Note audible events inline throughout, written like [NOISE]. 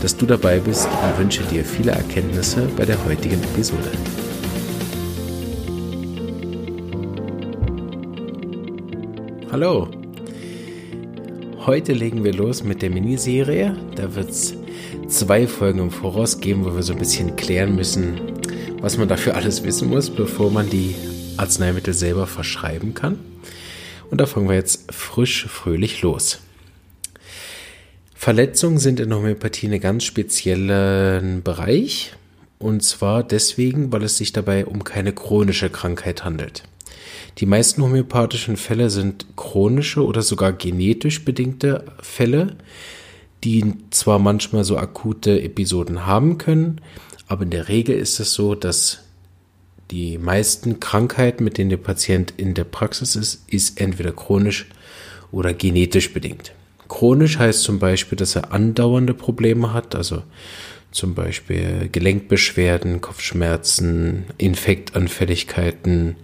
dass du dabei bist und wünsche dir viele Erkenntnisse bei der heutigen Episode. Hallo! Heute legen wir los mit der Miniserie. Da wird es zwei Folgen im Voraus geben, wo wir so ein bisschen klären müssen, was man dafür alles wissen muss, bevor man die Arzneimittel selber verschreiben kann. Und da fangen wir jetzt frisch, fröhlich los. Verletzungen sind in Homöopathie ein ganz speziellen Bereich. Und zwar deswegen, weil es sich dabei um keine chronische Krankheit handelt. Die meisten homöopathischen Fälle sind chronische oder sogar genetisch bedingte Fälle, die zwar manchmal so akute Episoden haben können, aber in der Regel ist es so, dass die meisten Krankheiten, mit denen der Patient in der Praxis ist, ist entweder chronisch oder genetisch bedingt. Chronisch heißt zum Beispiel, dass er andauernde Probleme hat, also zum Beispiel Gelenkbeschwerden, Kopfschmerzen, Infektanfälligkeiten,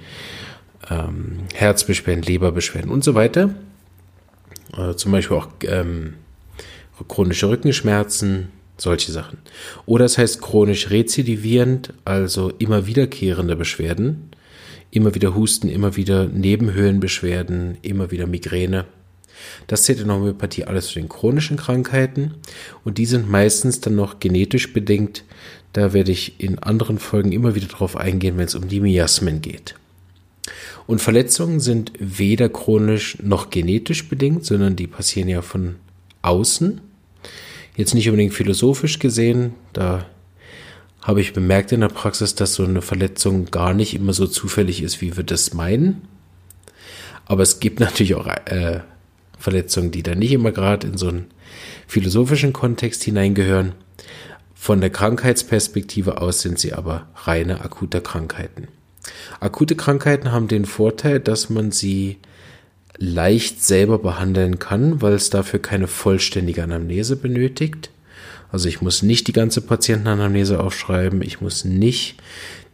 ähm, Herzbeschwerden, Leberbeschwerden und so weiter. Äh, zum Beispiel auch ähm, chronische Rückenschmerzen, solche Sachen. Oder es heißt chronisch rezidivierend, also immer wiederkehrende Beschwerden, immer wieder Husten, immer wieder Nebenhöhlenbeschwerden, immer wieder Migräne. Das zählt in der Homöopathie alles zu den chronischen Krankheiten und die sind meistens dann noch genetisch bedingt. Da werde ich in anderen Folgen immer wieder darauf eingehen, wenn es um die Miasmen geht. Und Verletzungen sind weder chronisch noch genetisch bedingt, sondern die passieren ja von außen. Jetzt nicht unbedingt philosophisch gesehen, da habe ich bemerkt in der Praxis, dass so eine Verletzung gar nicht immer so zufällig ist, wie wir das meinen. Aber es gibt natürlich auch äh, Verletzungen, die dann nicht immer gerade in so einen philosophischen Kontext hineingehören. Von der Krankheitsperspektive aus sind sie aber reine akute Krankheiten. Akute Krankheiten haben den Vorteil, dass man sie leicht selber behandeln kann, weil es dafür keine vollständige Anamnese benötigt. Also ich muss nicht die ganze Patientenanamnese aufschreiben, ich muss nicht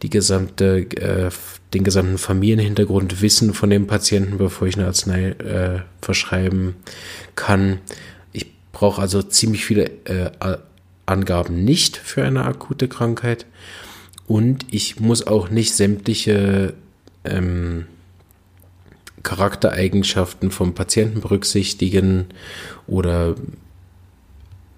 die gesamte, äh, den gesamten Familienhintergrund wissen von dem Patienten, bevor ich eine Arznei äh, verschreiben kann. Ich brauche also ziemlich viele äh, Angaben nicht für eine akute Krankheit und ich muss auch nicht sämtliche ähm, Charaktereigenschaften vom Patienten berücksichtigen oder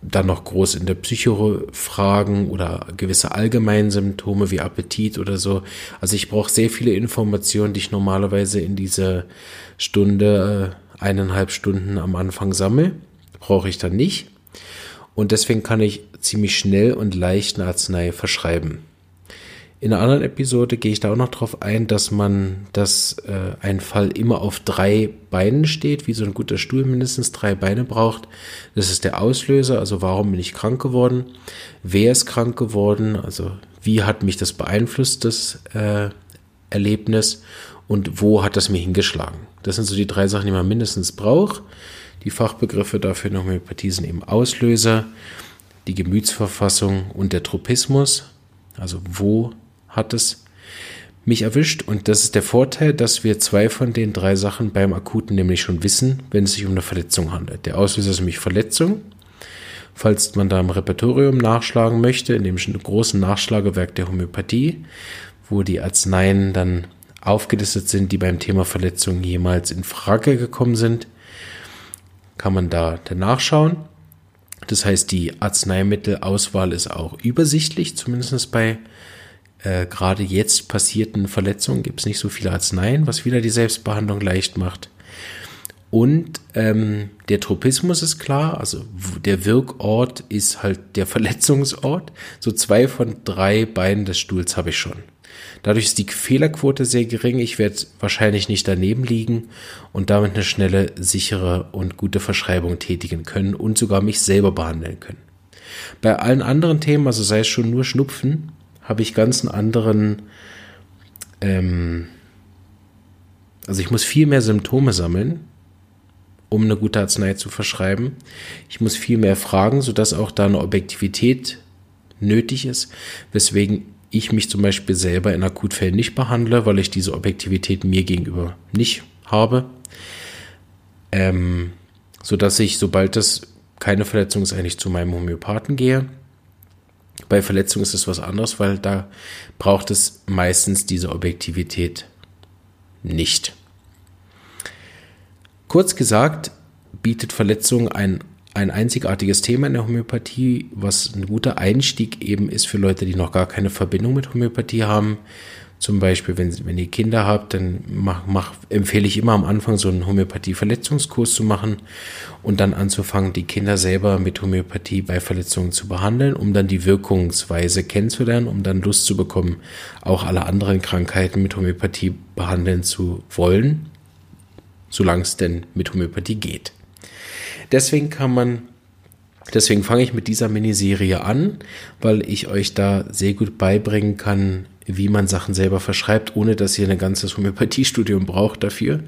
dann noch groß in der Psycho fragen oder gewisse Allgemeinsymptome wie Appetit oder so. Also ich brauche sehr viele Informationen, die ich normalerweise in dieser Stunde, äh, eineinhalb Stunden am Anfang sammle. Brauche ich dann nicht. Und deswegen kann ich ziemlich schnell und leicht eine Arznei verschreiben. In einer anderen Episode gehe ich da auch noch drauf ein, dass man, dass äh, ein Fall immer auf drei Beinen steht, wie so ein guter Stuhl mindestens drei Beine braucht. Das ist der Auslöser, also warum bin ich krank geworden? Wer ist krank geworden? Also wie hat mich das beeinflusst, das äh, Erlebnis? Und wo hat das mir hingeschlagen? Das sind so die drei Sachen, die man mindestens braucht. Die Fachbegriffe dafür in Homöopathie sind eben Auslöser, die Gemütsverfassung und der Tropismus. Also wo hat es mich erwischt und das ist der Vorteil, dass wir zwei von den drei Sachen beim Akuten nämlich schon wissen, wenn es sich um eine Verletzung handelt. Der Auslöser ist nämlich Verletzung. Falls man da im Repertorium nachschlagen möchte, in dem großen Nachschlagewerk der Homöopathie, wo die Arzneien dann aufgelistet sind, die beim Thema Verletzung jemals in Frage gekommen sind, kann man da nachschauen. Das heißt, die Arzneimittelauswahl ist auch übersichtlich, zumindest bei äh, gerade jetzt passierten Verletzungen gibt es nicht so viele Arzneien, was wieder die Selbstbehandlung leicht macht. Und ähm, der Tropismus ist klar, also der Wirkort ist halt der [LAUGHS] Verletzungsort. So zwei von drei Beinen des Stuhls habe ich schon. Dadurch ist die Fehlerquote sehr gering. Ich werde wahrscheinlich nicht daneben liegen und damit eine schnelle, sichere und gute Verschreibung tätigen können und sogar mich selber behandeln können. Bei allen anderen Themen, also sei es schon nur Schnupfen, habe ich ganz einen anderen, ähm, also ich muss viel mehr Symptome sammeln, um eine gute Arznei zu verschreiben. Ich muss viel mehr fragen, sodass auch da eine Objektivität nötig ist, weswegen ich mich zum Beispiel selber in Akutfällen nicht behandle, weil ich diese Objektivität mir gegenüber nicht habe. Ähm, sodass ich, sobald das keine Verletzung ist, eigentlich zu meinem Homöopathen gehe. Bei Verletzung ist es was anderes, weil da braucht es meistens diese Objektivität nicht. Kurz gesagt, bietet Verletzung ein, ein einzigartiges Thema in der Homöopathie, was ein guter Einstieg eben ist für Leute, die noch gar keine Verbindung mit Homöopathie haben. Zum Beispiel, wenn, wenn ihr Kinder habt, dann mach, mach, empfehle ich immer am Anfang so einen Homöopathie-Verletzungskurs zu machen und dann anzufangen, die Kinder selber mit Homöopathie bei Verletzungen zu behandeln, um dann die Wirkungsweise kennenzulernen, um dann Lust zu bekommen, auch alle anderen Krankheiten mit Homöopathie behandeln zu wollen, solange es denn mit Homöopathie geht. Deswegen kann man Deswegen fange ich mit dieser Miniserie an, weil ich euch da sehr gut beibringen kann, wie man Sachen selber verschreibt, ohne dass ihr ein ganzes Homöopathiestudium braucht dafür.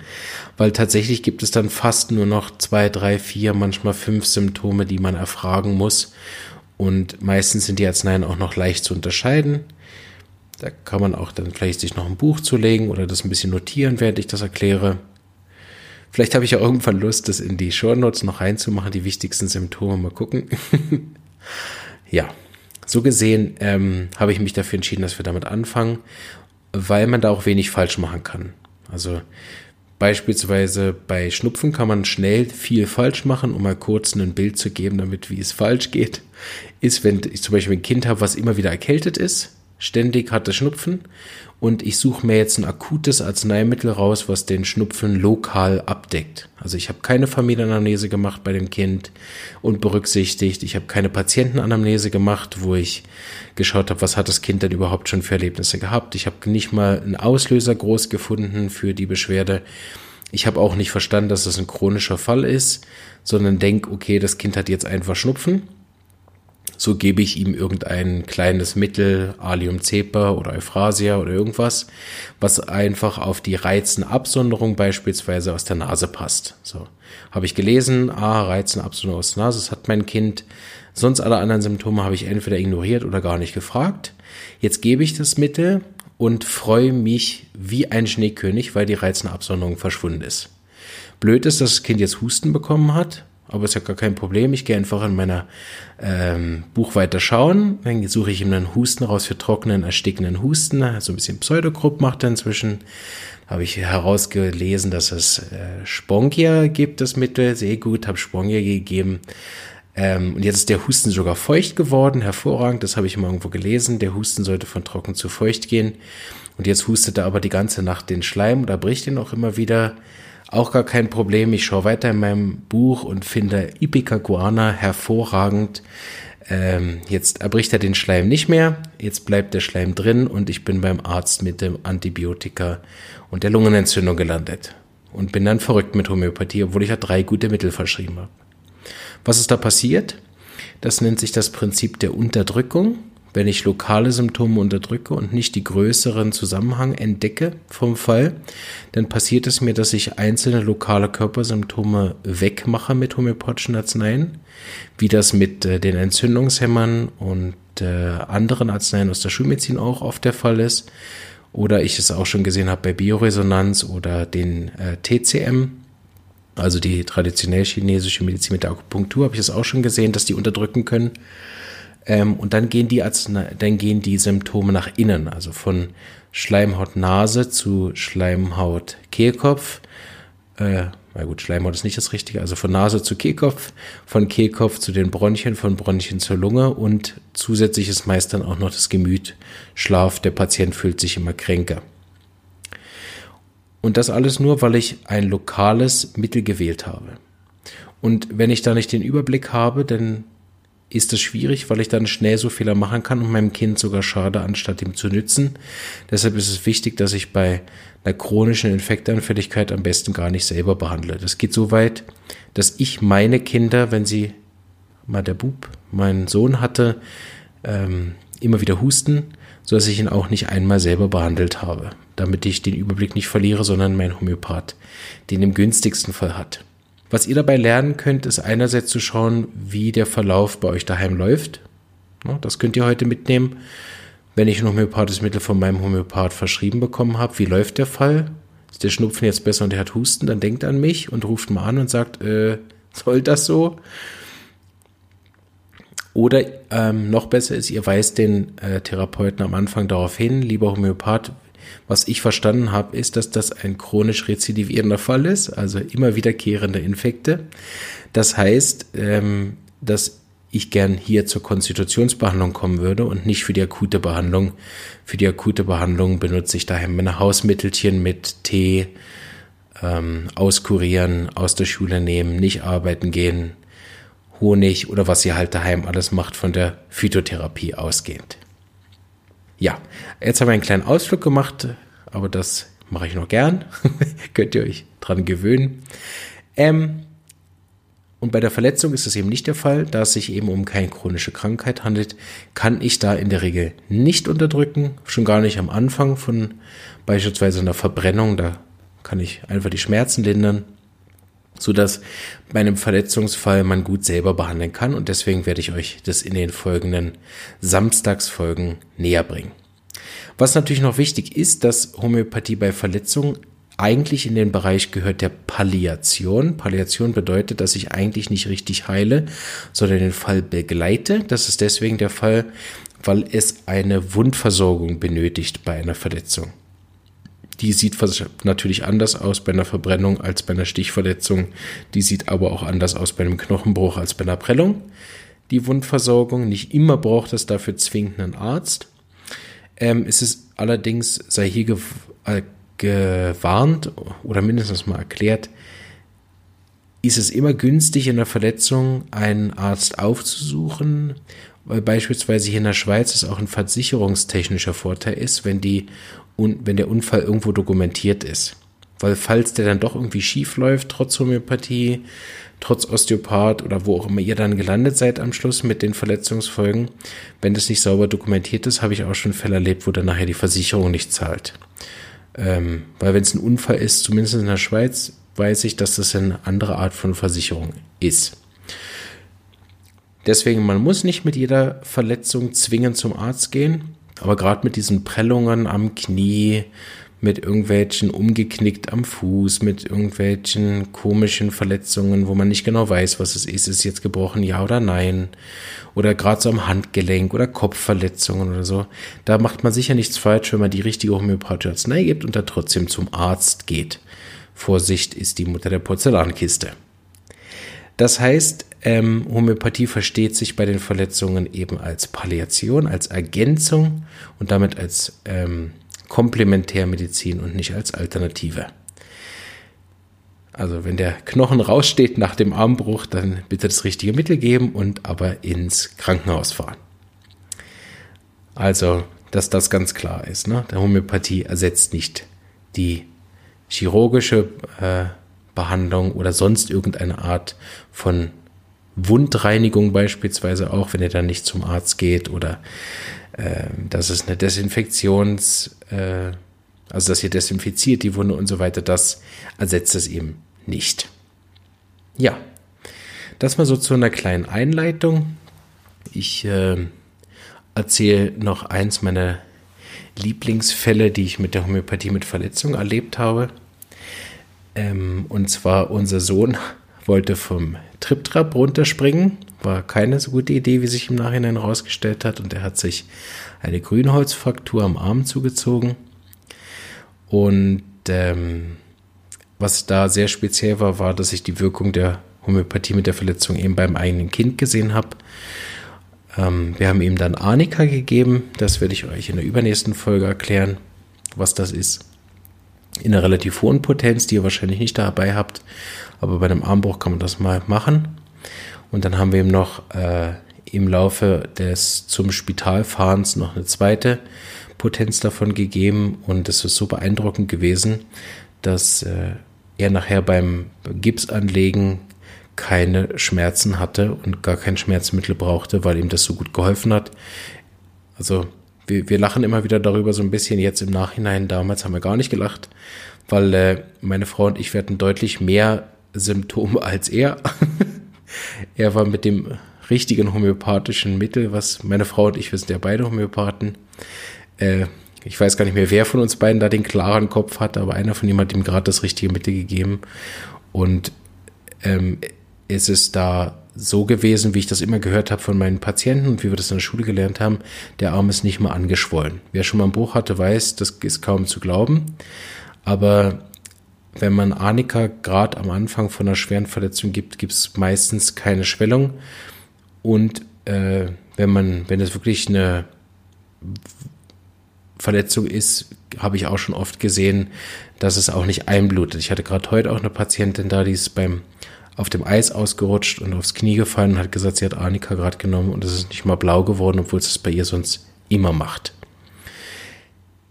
Weil tatsächlich gibt es dann fast nur noch zwei, drei, vier, manchmal fünf Symptome, die man erfragen muss. Und meistens sind die Arzneien auch noch leicht zu unterscheiden. Da kann man auch dann vielleicht sich noch ein Buch zulegen oder das ein bisschen notieren, während ich das erkläre. Vielleicht habe ich ja irgendwann Lust, das in die Show Notes noch reinzumachen, die wichtigsten Symptome. Mal gucken. [LAUGHS] ja, so gesehen ähm, habe ich mich dafür entschieden, dass wir damit anfangen, weil man da auch wenig falsch machen kann. Also beispielsweise bei Schnupfen kann man schnell viel falsch machen, um mal kurz ein Bild zu geben, damit wie es falsch geht. Ist, wenn ich zum Beispiel ein Kind habe, was immer wieder erkältet ist, ständig hat es Schnupfen und ich suche mir jetzt ein akutes Arzneimittel raus, was den Schnupfen lokal abdeckt. Also ich habe keine Familienanamnese gemacht bei dem Kind und berücksichtigt. Ich habe keine Patientenanamnese gemacht, wo ich geschaut habe, was hat das Kind denn überhaupt schon für Erlebnisse gehabt. Ich habe nicht mal einen Auslöser groß gefunden für die Beschwerde. Ich habe auch nicht verstanden, dass das ein chronischer Fall ist, sondern denk, okay, das Kind hat jetzt einfach Schnupfen so gebe ich ihm irgendein kleines Mittel, Alium cepa oder Euphrasia oder irgendwas, was einfach auf die Reizenabsonderung beispielsweise aus der Nase passt. So habe ich gelesen, ah, Reizenabsonderung aus der Nase, das hat mein Kind. Sonst alle anderen Symptome habe ich entweder ignoriert oder gar nicht gefragt. Jetzt gebe ich das Mittel und freue mich wie ein Schneekönig, weil die Reizenabsonderung verschwunden ist. Blöd ist, dass das Kind jetzt Husten bekommen hat, aber ist ja gar kein Problem. Ich gehe einfach in meiner ähm, Buch weiter schauen. Dann suche ich ihm einen Husten raus für trockenen, erstickenden Husten. So ein bisschen Pseudogrupp macht er inzwischen. Habe ich herausgelesen, dass es äh, Spongia gibt, das Mittel. Sehr gut, habe Spongia gegeben. Ähm, und jetzt ist der Husten sogar feucht geworden. Hervorragend, das habe ich mal irgendwo gelesen. Der Husten sollte von trocken zu feucht gehen. Und jetzt hustet er aber die ganze Nacht den Schleim oder bricht ihn auch immer wieder. Auch gar kein Problem. Ich schaue weiter in meinem Buch und finde Ipecacuana hervorragend. Ähm, jetzt erbricht er den Schleim nicht mehr. Jetzt bleibt der Schleim drin und ich bin beim Arzt mit dem Antibiotika und der Lungenentzündung gelandet. Und bin dann verrückt mit Homöopathie, obwohl ich ja drei gute Mittel verschrieben habe. Was ist da passiert? Das nennt sich das Prinzip der Unterdrückung wenn ich lokale Symptome unterdrücke und nicht die größeren Zusammenhang entdecke vom Fall, dann passiert es mir, dass ich einzelne lokale Körpersymptome wegmache mit homöopathischen Arzneien, wie das mit äh, den Entzündungshemmern und äh, anderen Arzneien aus der Schulmedizin auch oft der Fall ist. Oder ich es auch schon gesehen habe bei Bioresonanz oder den äh, TCM, also die traditionell chinesische Medizin mit der Akupunktur, habe ich es auch schon gesehen, dass die unterdrücken können. Ähm, und dann gehen die dann gehen die Symptome nach innen, also von Schleimhaut-Nase zu Schleimhaut-Kehlkopf. Äh, na gut, Schleimhaut ist nicht das Richtige, also von Nase zu Kehlkopf, von Kehlkopf zu den Bronchien, von Bronchien zur Lunge und zusätzlich ist meist dann auch noch das Gemüt Schlaf. Der Patient fühlt sich immer kränker. Und das alles nur, weil ich ein lokales Mittel gewählt habe. Und wenn ich da nicht den Überblick habe, dann ist es schwierig, weil ich dann schnell so Fehler machen kann und meinem Kind sogar schade, anstatt ihm zu nützen. Deshalb ist es wichtig, dass ich bei einer chronischen Infektanfälligkeit am besten gar nicht selber behandle. Das geht so weit, dass ich meine Kinder, wenn sie mal der Bub, meinen Sohn hatte, ähm, immer wieder husten, sodass ich ihn auch nicht einmal selber behandelt habe, damit ich den Überblick nicht verliere, sondern mein Homöopath den im günstigsten Fall hat. Was ihr dabei lernen könnt, ist einerseits zu schauen, wie der Verlauf bei euch daheim läuft. Das könnt ihr heute mitnehmen. Wenn ich ein homöopathisches Mittel von meinem Homöopath verschrieben bekommen habe, wie läuft der Fall? Ist der Schnupfen jetzt besser und der hat Husten, dann denkt an mich und ruft mal an und sagt, äh, [LAUGHS] soll das so? Oder ähm, noch besser ist, ihr weist den äh, Therapeuten am Anfang darauf hin, lieber Homöopath, was ich verstanden habe, ist, dass das ein chronisch rezidivierender Fall ist, also immer wiederkehrende Infekte. Das heißt, ähm, dass ich gern hier zur Konstitutionsbehandlung kommen würde und nicht für die akute Behandlung. Für die akute Behandlung benutze ich daher meine Hausmittelchen mit Tee, ähm, auskurieren, aus der Schule nehmen, nicht arbeiten gehen, Honig oder was ihr halt daheim alles macht von der Phytotherapie ausgehend. Ja, jetzt haben wir einen kleinen Ausflug gemacht, aber das mache ich noch gern. [LAUGHS] Könnt ihr euch dran gewöhnen. Ähm, und bei der Verletzung ist das eben nicht der Fall, da es sich eben um keine chronische Krankheit handelt, kann ich da in der Regel nicht unterdrücken, schon gar nicht am Anfang von beispielsweise einer Verbrennung, da kann ich einfach die Schmerzen lindern so dass bei einem Verletzungsfall man gut selber behandeln kann und deswegen werde ich euch das in den folgenden Samstagsfolgen näher bringen. Was natürlich noch wichtig ist, dass Homöopathie bei Verletzungen eigentlich in den Bereich gehört der Palliation. Palliation bedeutet, dass ich eigentlich nicht richtig heile, sondern den Fall begleite. Das ist deswegen der Fall, weil es eine Wundversorgung benötigt bei einer Verletzung. Die sieht natürlich anders aus bei einer Verbrennung als bei einer Stichverletzung. Die sieht aber auch anders aus bei einem Knochenbruch als bei einer Prellung. Die Wundversorgung, nicht immer braucht es dafür zwingend einen Arzt. Ähm, es ist allerdings, sei hier gew äh, gewarnt oder mindestens mal erklärt, ist es immer günstig in der Verletzung einen Arzt aufzusuchen, weil beispielsweise hier in der Schweiz es auch ein versicherungstechnischer Vorteil ist, wenn die wenn der Unfall irgendwo dokumentiert ist. Weil falls der dann doch irgendwie schief läuft, trotz Homöopathie, trotz Osteopath oder wo auch immer ihr dann gelandet seid am Schluss mit den Verletzungsfolgen, wenn das nicht sauber dokumentiert ist, habe ich auch schon Fälle erlebt, wo dann nachher die Versicherung nicht zahlt. Ähm, weil wenn es ein Unfall ist, zumindest in der Schweiz, weiß ich, dass das eine andere Art von Versicherung ist. Deswegen, man muss nicht mit jeder Verletzung zwingend zum Arzt gehen. Aber gerade mit diesen Prellungen am Knie, mit irgendwelchen umgeknickt am Fuß, mit irgendwelchen komischen Verletzungen, wo man nicht genau weiß, was es ist. Ist es jetzt gebrochen, ja oder nein? Oder gerade so am Handgelenk oder Kopfverletzungen oder so. Da macht man sicher nichts falsch, wenn man die richtige homöopathische Arznei gibt und da trotzdem zum Arzt geht. Vorsicht ist die Mutter der Porzellankiste. Das heißt, ähm, Homöopathie versteht sich bei den Verletzungen eben als Palliation, als Ergänzung und damit als ähm, Komplementärmedizin und nicht als Alternative. Also wenn der Knochen raussteht nach dem Armbruch, dann bitte das richtige Mittel geben und aber ins Krankenhaus fahren. Also, dass das ganz klar ist. Ne? Der Homöopathie ersetzt nicht die chirurgische äh, Behandlung oder sonst irgendeine Art von Wundreinigung beispielsweise auch, wenn ihr dann nicht zum Arzt geht oder äh, dass es eine Desinfektions, äh, also dass ihr desinfiziert die Wunde und so weiter, das ersetzt es eben nicht. Ja, das mal so zu einer kleinen Einleitung. Ich äh, erzähle noch eins meiner Lieblingsfälle, die ich mit der Homöopathie mit Verletzung erlebt habe. Ähm, und zwar unser Sohn wollte vom Triptrap runterspringen. War keine so gute Idee, wie sich im Nachhinein herausgestellt hat. Und er hat sich eine Grünholzfraktur am Arm zugezogen. Und ähm, was da sehr speziell war, war, dass ich die Wirkung der Homöopathie mit der Verletzung eben beim eigenen Kind gesehen habe. Ähm, wir haben ihm dann Arnika gegeben. Das werde ich euch in der übernächsten Folge erklären, was das ist in einer relativ hohen Potenz, die ihr wahrscheinlich nicht dabei habt. Aber bei einem Armbruch kann man das mal machen. Und dann haben wir ihm noch äh, im Laufe des zum Spitalfahrens noch eine zweite Potenz davon gegeben. Und das ist so beeindruckend gewesen, dass äh, er nachher beim Gipsanlegen keine Schmerzen hatte und gar kein Schmerzmittel brauchte, weil ihm das so gut geholfen hat. Also wir, wir lachen immer wieder darüber so ein bisschen jetzt im Nachhinein. Damals haben wir gar nicht gelacht, weil äh, meine Frau und ich werden deutlich mehr Symptome als er. [LAUGHS] er war mit dem richtigen homöopathischen Mittel, was meine Frau und ich, wir sind ja beide Homöopathen. Äh, ich weiß gar nicht mehr, wer von uns beiden da den klaren Kopf hatte, aber einer von ihm hat ihm gerade das richtige Mittel gegeben. Und ähm, es ist da so gewesen, wie ich das immer gehört habe von meinen Patienten und wie wir das in der Schule gelernt haben, der Arm ist nicht mal angeschwollen. Wer schon mal einen Bruch hatte, weiß, das ist kaum zu glauben. Aber wenn man Arnika gerade am Anfang von einer schweren Verletzung gibt, gibt es meistens keine Schwellung. Und äh, wenn man, wenn es wirklich eine Verletzung ist, habe ich auch schon oft gesehen, dass es auch nicht einblutet. Ich hatte gerade heute auch eine Patientin da, die ist beim auf dem Eis ausgerutscht und aufs Knie gefallen und hat gesagt, sie hat Arnika gerade genommen und es ist nicht mal blau geworden, obwohl es das bei ihr sonst immer macht.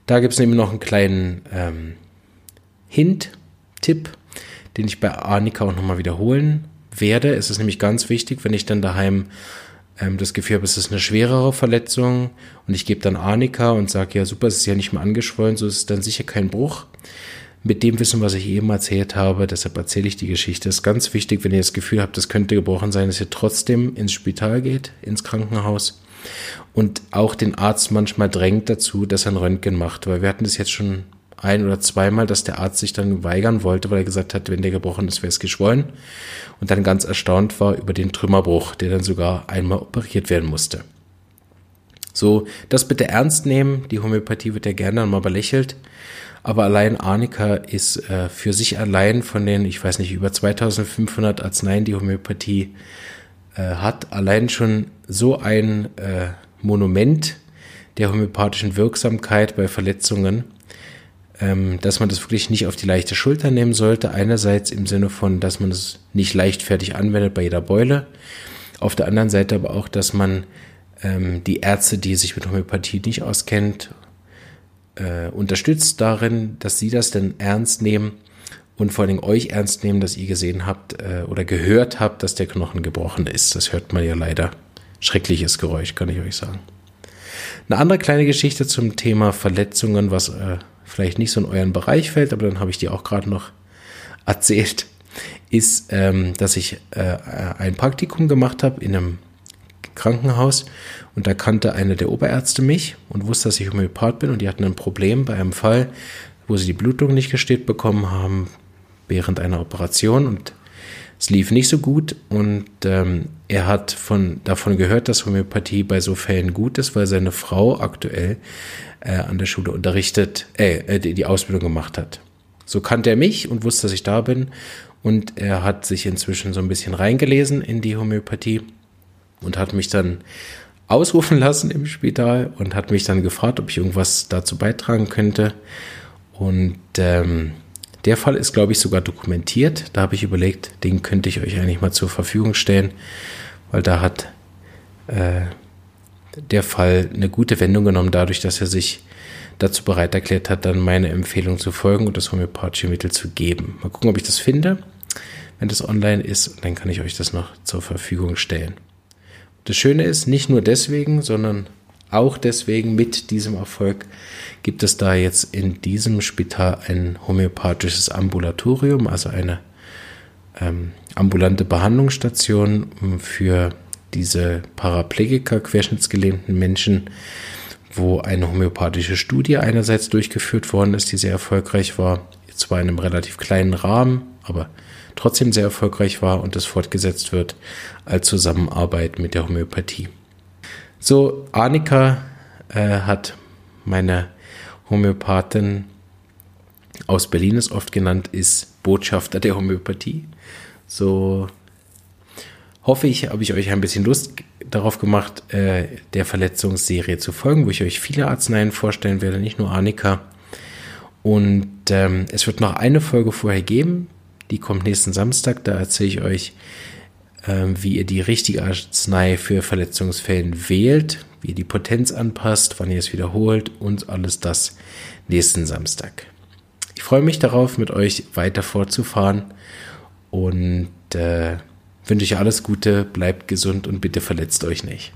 Da gibt es nämlich noch einen kleinen ähm, Hint, Tipp, den ich bei Arnika auch nochmal wiederholen werde. Es ist nämlich ganz wichtig, wenn ich dann daheim ähm, das Gefühl habe, es ist eine schwerere Verletzung und ich gebe dann Arnika und sage, ja super, es ist ja nicht mehr angeschwollen, so ist es dann sicher kein Bruch. Mit dem Wissen, was ich eben erzählt habe, deshalb erzähle ich die Geschichte, ist ganz wichtig, wenn ihr das Gefühl habt, das könnte gebrochen sein, dass ihr trotzdem ins Spital geht, ins Krankenhaus. Und auch den Arzt manchmal drängt dazu, dass er ein Röntgen macht, weil wir hatten das jetzt schon ein oder zweimal, dass der Arzt sich dann weigern wollte, weil er gesagt hat, wenn der gebrochen ist, wäre es geschwollen und dann ganz erstaunt war über den Trümmerbruch, der dann sogar einmal operiert werden musste. So, das bitte ernst nehmen. Die Homöopathie wird ja gerne mal belächelt. Aber allein Arnika ist äh, für sich allein von den, ich weiß nicht, über 2500 Arzneien, die Homöopathie äh, hat, allein schon so ein äh, Monument der homöopathischen Wirksamkeit bei Verletzungen, dass man das wirklich nicht auf die leichte Schulter nehmen sollte. Einerseits im Sinne von, dass man es nicht leichtfertig anwendet bei jeder Beule. Auf der anderen Seite aber auch, dass man ähm, die Ärzte, die sich mit Homöopathie nicht auskennt, äh, unterstützt darin, dass sie das denn ernst nehmen und vor allem euch ernst nehmen, dass ihr gesehen habt äh, oder gehört habt, dass der Knochen gebrochen ist. Das hört man ja leider. Schreckliches Geräusch, kann ich euch sagen. Eine andere kleine Geschichte zum Thema Verletzungen, was äh, vielleicht nicht so in euren Bereich fällt, aber dann habe ich die auch gerade noch erzählt, ist, ähm, dass ich äh, ein Praktikum gemacht habe in einem Krankenhaus und da kannte eine der Oberärzte mich und wusste, dass ich Homöopath bin und die hatten ein Problem bei einem Fall, wo sie die Blutung nicht gestillt bekommen haben während einer Operation und es lief nicht so gut und ähm, er hat von, davon gehört, dass Homöopathie bei so Fällen gut ist, weil seine Frau aktuell äh, an der Schule unterrichtet, äh, äh die, die Ausbildung gemacht hat. So kannte er mich und wusste, dass ich da bin und er hat sich inzwischen so ein bisschen reingelesen in die Homöopathie und hat mich dann ausrufen [LAUGHS] lassen im Spital und hat mich dann gefragt, ob ich irgendwas dazu beitragen könnte. Und ähm, der Fall ist, glaube ich, sogar dokumentiert. Da habe ich überlegt, den könnte ich euch eigentlich mal zur Verfügung stellen, weil da hat äh, der Fall eine gute Wendung genommen, dadurch, dass er sich dazu bereit erklärt hat, dann meine Empfehlung zu folgen und das homöopathische Mittel zu geben. Mal gucken, ob ich das finde, wenn das online ist. Dann kann ich euch das noch zur Verfügung stellen. Das Schöne ist, nicht nur deswegen, sondern auch deswegen mit diesem Erfolg gibt es da jetzt in diesem Spital ein homöopathisches Ambulatorium, also eine ähm, ambulante Behandlungsstation ähm, für diese Paraplegiker, querschnittsgelähmten Menschen, wo eine homöopathische Studie einerseits durchgeführt worden ist, die sehr erfolgreich war, zwar in einem relativ kleinen Rahmen, aber trotzdem sehr erfolgreich war und es fortgesetzt wird als Zusammenarbeit mit der Homöopathie. So, Annika äh, hat meine Homöopathin aus Berlin ist oft genannt, ist Botschafter der Homöopathie. So hoffe ich, habe ich euch ein bisschen Lust darauf gemacht, äh, der Verletzungsserie zu folgen, wo ich euch viele Arzneien vorstellen werde, nicht nur Annika. Und ähm, es wird noch eine Folge vorher geben, die kommt nächsten Samstag. Da erzähle ich euch, ähm, wie ihr die richtige Arznei für Verletzungsfällen wählt, wie ihr die Potenz anpasst, wann ihr es wiederholt und alles das nächsten Samstag. Ich freue mich darauf, mit euch weiter fortzufahren und äh, wünsche euch alles Gute, bleibt gesund und bitte verletzt euch nicht.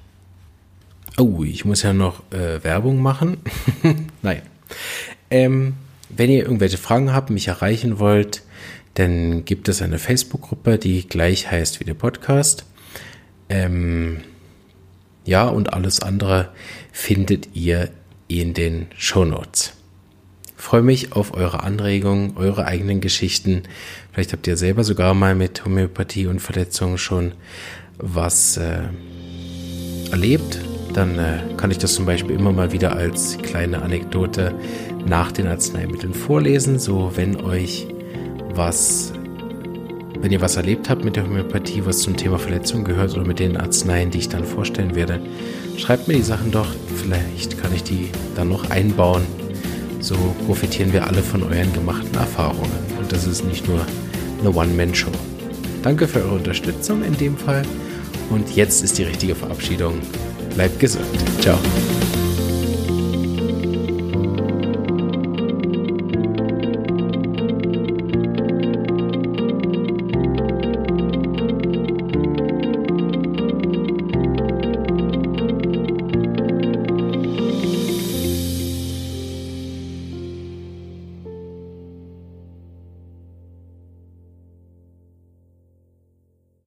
Oh, ich muss ja noch äh, Werbung machen. [LAUGHS] Nein. Ähm, wenn ihr irgendwelche Fragen habt, mich erreichen wollt, dann gibt es eine Facebook-Gruppe, die gleich heißt wie der Podcast. Ähm, ja, und alles andere findet ihr in den Show Notes. Freue mich auf eure Anregungen, eure eigenen Geschichten. Vielleicht habt ihr selber sogar mal mit Homöopathie und Verletzungen schon was äh, erlebt. Dann äh, kann ich das zum Beispiel immer mal wieder als kleine Anekdote nach den Arzneimitteln vorlesen. So, wenn euch was, wenn ihr was erlebt habt mit der Homöopathie, was zum Thema Verletzung gehört oder mit den Arzneien, die ich dann vorstellen werde, schreibt mir die Sachen doch. Vielleicht kann ich die dann noch einbauen so profitieren wir alle von euren gemachten Erfahrungen. Und das ist nicht nur eine One-Man-Show. Danke für eure Unterstützung in dem Fall. Und jetzt ist die richtige Verabschiedung. Bleibt gesund. Ciao.